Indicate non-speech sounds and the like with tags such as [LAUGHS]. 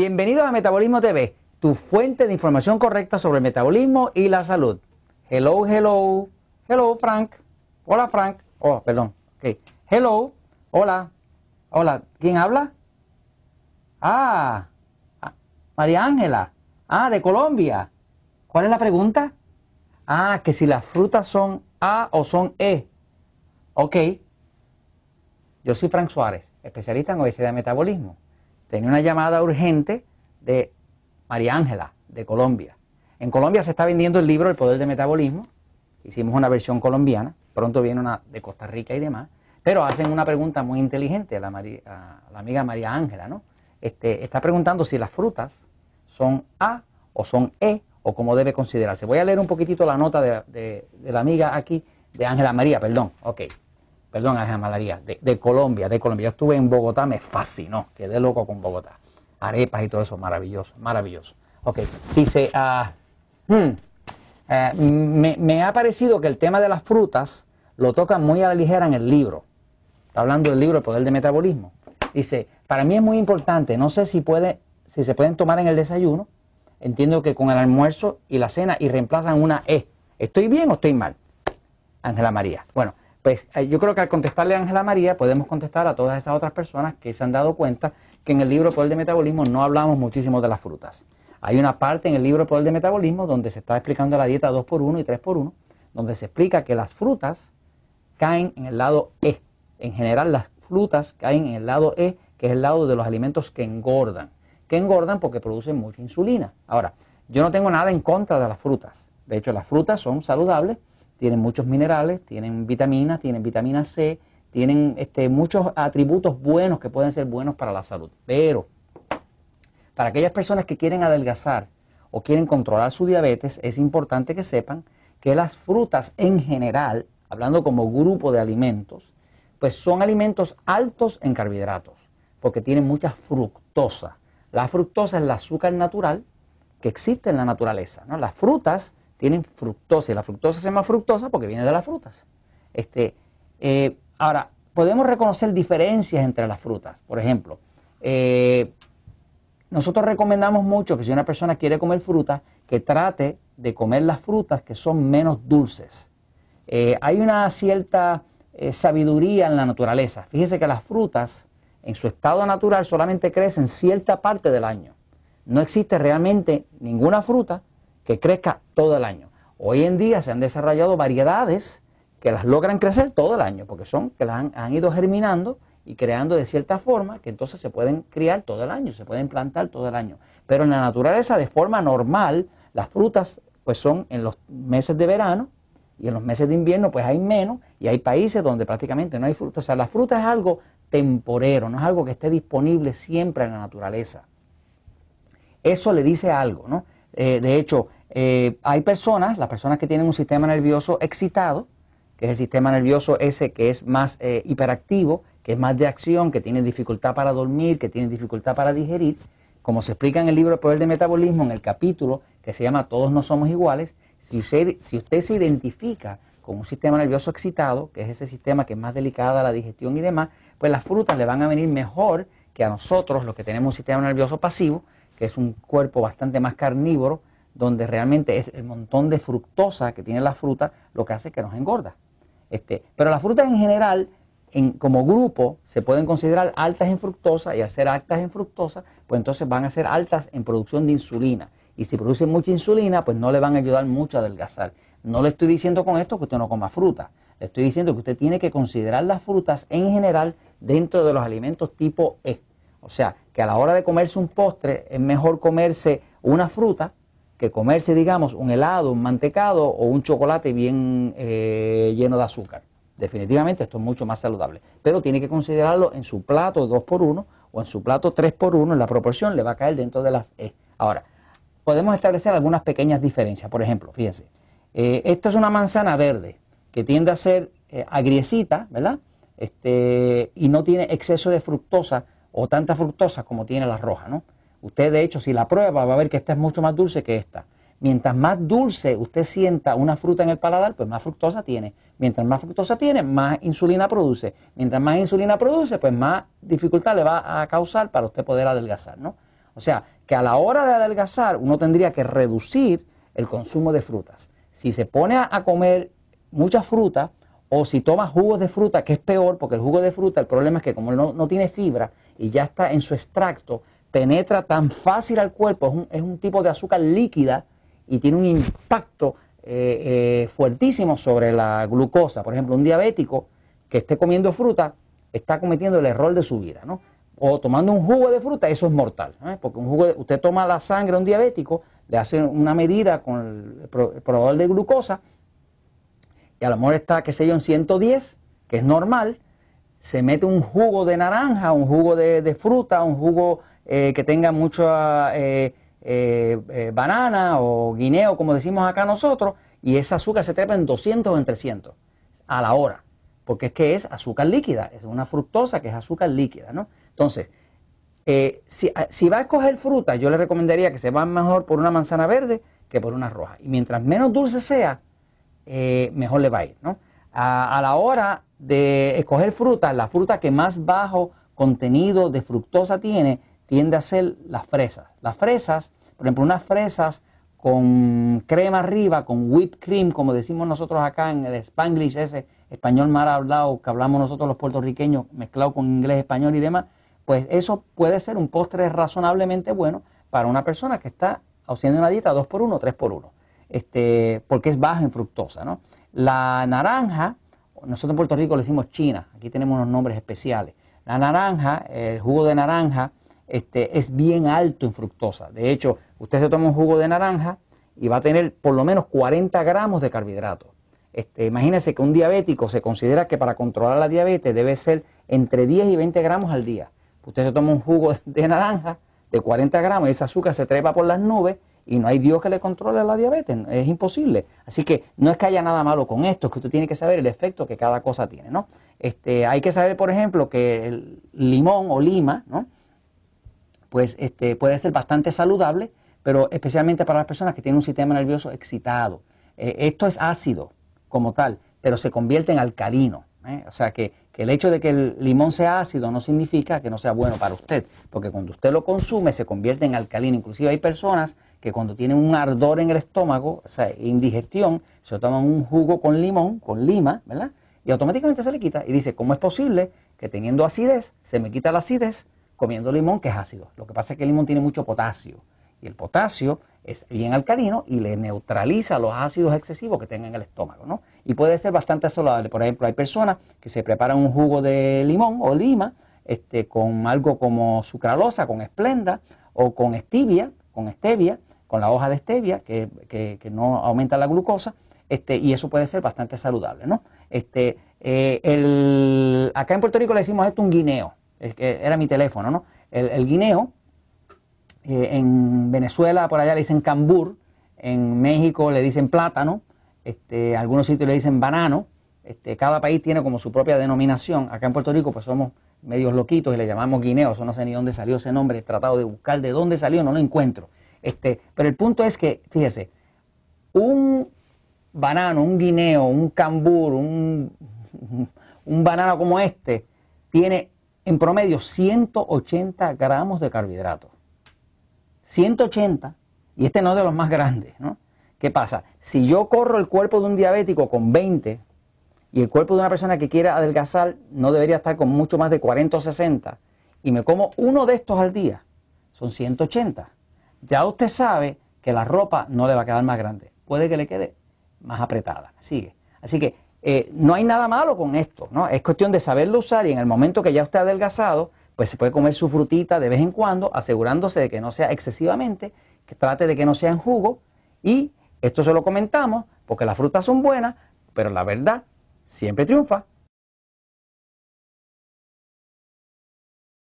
Bienvenidos a Metabolismo TV, tu fuente de información correcta sobre el metabolismo y la salud. Hello, hello, hello Frank. Hola Frank. Oh, perdón. Okay. Hello, hola, hola. ¿Quién habla? Ah, ah, María Ángela. Ah, de Colombia. ¿Cuál es la pregunta? Ah, que si las frutas son A o son E. Ok. Yo soy Frank Suárez, especialista en obesidad y metabolismo. Tenía una llamada urgente de María Ángela, de Colombia. En Colombia se está vendiendo el libro El Poder del Metabolismo. Hicimos una versión colombiana, pronto viene una de Costa Rica y demás. Pero hacen una pregunta muy inteligente a la, amiga María Ángela, ¿no? Este, está preguntando si las frutas son A o son E o cómo debe considerarse. Voy a leer un poquitito la nota de, la amiga aquí, de Ángela María, perdón, ok. Perdón, Ángela María, de, Colombia, de Colombia. Yo estuve en Bogotá, me fascinó, quedé loco con Bogotá. Arepas y todo eso, maravilloso, maravilloso. Ok, dice, ah, hmm, eh, me, ha parecido que el tema de las frutas lo toca muy a la ligera en el libro. Está hablando del libro El Poder de Metabolismo. Dice, para mí es muy importante, no sé si, puede, si se pueden tomar en el desayuno, entiendo que con el almuerzo y la cena y reemplazan una E. ¿Estoy bien o estoy mal? Ángela María. Bueno, pues eh, yo creo que al contestarle a Ángela María podemos contestar a todas esas otras personas que se han dado cuenta que en el libro Poder de Metabolismo no hablamos muchísimo de las frutas. Hay una parte en el libro Poder de Metabolismo donde se está explicando la dieta 2x1 y 3x1, donde se explica que las frutas caen en el lado E. En general las frutas caen en el lado E, que es el lado de los alimentos que engordan que engordan porque producen mucha insulina. Ahora, yo no tengo nada en contra de las frutas. De hecho, las frutas son saludables, tienen muchos minerales, tienen vitaminas, tienen vitamina C, tienen este, muchos atributos buenos que pueden ser buenos para la salud. Pero para aquellas personas que quieren adelgazar o quieren controlar su diabetes, es importante que sepan que las frutas en general, hablando como grupo de alimentos, pues son alimentos altos en carbohidratos, porque tienen mucha fructosa. La fructosa es el azúcar natural que existe en la naturaleza. ¿no? Las frutas tienen fructosa y la fructosa se llama fructosa porque viene de las frutas. Este, eh, ahora, podemos reconocer diferencias entre las frutas. Por ejemplo, eh, nosotros recomendamos mucho que si una persona quiere comer fruta, que trate de comer las frutas que son menos dulces. Eh, hay una cierta sabiduría en la naturaleza. Fíjese que las frutas en su estado natural solamente crece en cierta parte del año. No existe realmente ninguna fruta que crezca todo el año. Hoy en día se han desarrollado variedades que las logran crecer todo el año, porque son que las han, ido germinando y creando de cierta forma que entonces se pueden criar todo el año, se pueden plantar todo el año. Pero en la naturaleza, de forma normal, las frutas pues son en los meses de verano y en los meses de invierno pues hay menos y hay países donde prácticamente no hay fruta. O sea, la fruta es algo temporero, no es algo que esté disponible siempre en la naturaleza. Eso le dice algo, ¿no? Eh, de hecho, eh, hay personas, las personas que tienen un sistema nervioso excitado, que es el sistema nervioso ese que es más eh, hiperactivo, que es más de acción, que tiene dificultad para dormir, que tiene dificultad para digerir, como se explica en el libro El Poder de Metabolismo, en el capítulo que se llama Todos no somos iguales, si usted, si usted se identifica con un sistema nervioso excitado, que es ese sistema que es más delicado a la digestión y demás, pues las frutas le van a venir mejor que a nosotros, los que tenemos un sistema nervioso pasivo, que es un cuerpo bastante más carnívoro, donde realmente es el montón de fructosa que tiene la fruta lo que hace que nos engorda. Este, pero las frutas en general, en, como grupo, se pueden considerar altas en fructosa y al ser altas en fructosa, pues entonces van a ser altas en producción de insulina. Y si producen mucha insulina, pues no le van a ayudar mucho a adelgazar. No le estoy diciendo con esto que usted no coma fruta. Le estoy diciendo que usted tiene que considerar las frutas en general dentro de los alimentos tipo E. O sea, que a la hora de comerse un postre es mejor comerse una fruta que comerse, digamos, un helado, un mantecado o un chocolate bien eh, lleno de azúcar. Definitivamente esto es mucho más saludable. Pero tiene que considerarlo en su plato 2x1 o en su plato 3x1, en la proporción le va a caer dentro de las E. Ahora, podemos establecer algunas pequeñas diferencias. Por ejemplo, fíjense, eh, esto es una manzana verde que tiende a ser eh, agriecita, ¿verdad? este, y no tiene exceso de fructosa o tanta fructosa como tiene la roja, ¿no? Usted, de hecho, si la prueba, va a ver que esta es mucho más dulce que esta. Mientras más dulce usted sienta una fruta en el paladar, pues más fructosa tiene. Mientras más fructosa tiene, más insulina produce. Mientras más insulina produce, pues más dificultad le va a causar para usted poder adelgazar, ¿no? O sea, que a la hora de adelgazar uno tendría que reducir el consumo de frutas. Si se pone a comer mucha fruta o si toma jugos de fruta, que es peor, porque el jugo de fruta, el problema es que como no, tiene fibra y ya está en su extracto, penetra tan fácil al cuerpo, es un, tipo de azúcar líquida y tiene un impacto eh, eh, fuertísimo sobre la glucosa. Por ejemplo, un diabético que esté comiendo fruta está cometiendo el error de su vida, ¿no? O tomando un jugo de fruta, eso es mortal, ¿eh? porque un jugo usted toma la sangre a un diabético, le hace una medida con el, probador de glucosa y a lo mejor está, qué sé yo, en 110, que es normal, se mete un jugo de naranja, un jugo de, fruta, un jugo eh, que tenga mucha eh, eh, banana o guineo, como decimos acá nosotros, y ese azúcar se trepa en 200 o en 300 a la hora, porque es que es azúcar líquida, es una fructosa que es azúcar líquida, ¿no? Entonces, si, si, va a escoger fruta, yo le recomendaría que se va mejor por una manzana verde que por una roja. Y mientras menos dulce sea, mejor le va a ir. ¿no? A, la hora de escoger fruta, la fruta que más bajo contenido de fructosa tiene tiende a ser las fresas. Las fresas, por ejemplo, unas fresas con crema arriba, con whipped cream, como decimos nosotros acá en el spanglish, ese español mal hablado que hablamos nosotros los puertorriqueños, mezclado con inglés, español y demás, pues eso puede ser un postre razonablemente bueno para una persona que está haciendo una dieta 2 por 1 3 por 1 este, porque es baja en fructosa. ¿no? La naranja, nosotros en Puerto Rico le decimos china, aquí tenemos unos nombres especiales. La naranja, el jugo de naranja, este, es bien alto en fructosa. De hecho, usted se toma un jugo de naranja y va a tener por lo menos 40 gramos de carbohidratos. Este, imagínese que un diabético se considera que para controlar la diabetes debe ser entre 10 y 20 gramos al día. Usted se toma un jugo [LAUGHS] de naranja de 40 gramos y ese azúcar se trepa por las nubes y no hay Dios que le controle la diabetes, es imposible. Así que no es que haya nada malo con esto, es que usted tiene que saber el efecto que cada cosa tiene, ¿no? Este, hay que saber, por ejemplo, que el limón o lima, ¿no? Pues este, puede ser bastante saludable, pero especialmente para las personas que tienen un sistema nervioso excitado. Eh, esto es ácido como tal, pero se convierte en alcalino. ¿eh? O sea que el hecho de que el limón sea ácido no significa que no sea bueno para usted, porque cuando usted lo consume se convierte en alcalino. Inclusive hay personas que cuando tienen un ardor en el estómago, o sea, indigestión, se toman un jugo con limón, con lima, ¿verdad? Y automáticamente se le quita. Y dice, ¿cómo es posible que teniendo acidez, se me quita la acidez comiendo limón que es ácido? Lo que pasa es que el limón tiene mucho potasio. Y el potasio es bien alcalino y le neutraliza los ácidos excesivos que tenga en el estómago, ¿no? Y puede ser bastante saludable. Por ejemplo, hay personas que se preparan un jugo de limón o lima este, con algo como sucralosa, con esplenda o con stevia, con stevia, con la hoja de stevia, que, no aumenta la glucosa, este, y eso puede ser bastante saludable, ¿no? Este, eh, el, acá en Puerto Rico le decimos esto un guineo, es que era mi teléfono, ¿no? el guineo eh, en Venezuela por allá le dicen cambur, en México le dicen plátano, este, algunos sitios le dicen banano, este, cada país tiene como su propia denominación. Acá en Puerto Rico pues somos medios loquitos y le llamamos guineos, no sé ni dónde salió ese nombre, he tratado de buscar de dónde salió, no lo encuentro. Este, pero el punto es que, fíjese, un banano, un guineo, un cambur, un, banano como este, tiene en promedio 180 gramos de carbohidratos. 180, y este no es de los más grandes, ¿no? ¿Qué pasa? Si yo corro el cuerpo de un diabético con 20 y el cuerpo de una persona que quiera adelgazar no debería estar con mucho más de 40 o 60 y me como uno de estos al día, son 180. Ya usted sabe que la ropa no le va a quedar más grande, puede que le quede más apretada. Sigue. Así que eh, no hay nada malo con esto, ¿no? Es cuestión de saberlo usar y en el momento que ya usted ha adelgazado, pues se puede comer su frutita de vez en cuando, asegurándose de que no sea excesivamente, que trate de que no sea en jugo. Y esto se lo comentamos porque las frutas son buenas, pero la verdad siempre triunfa.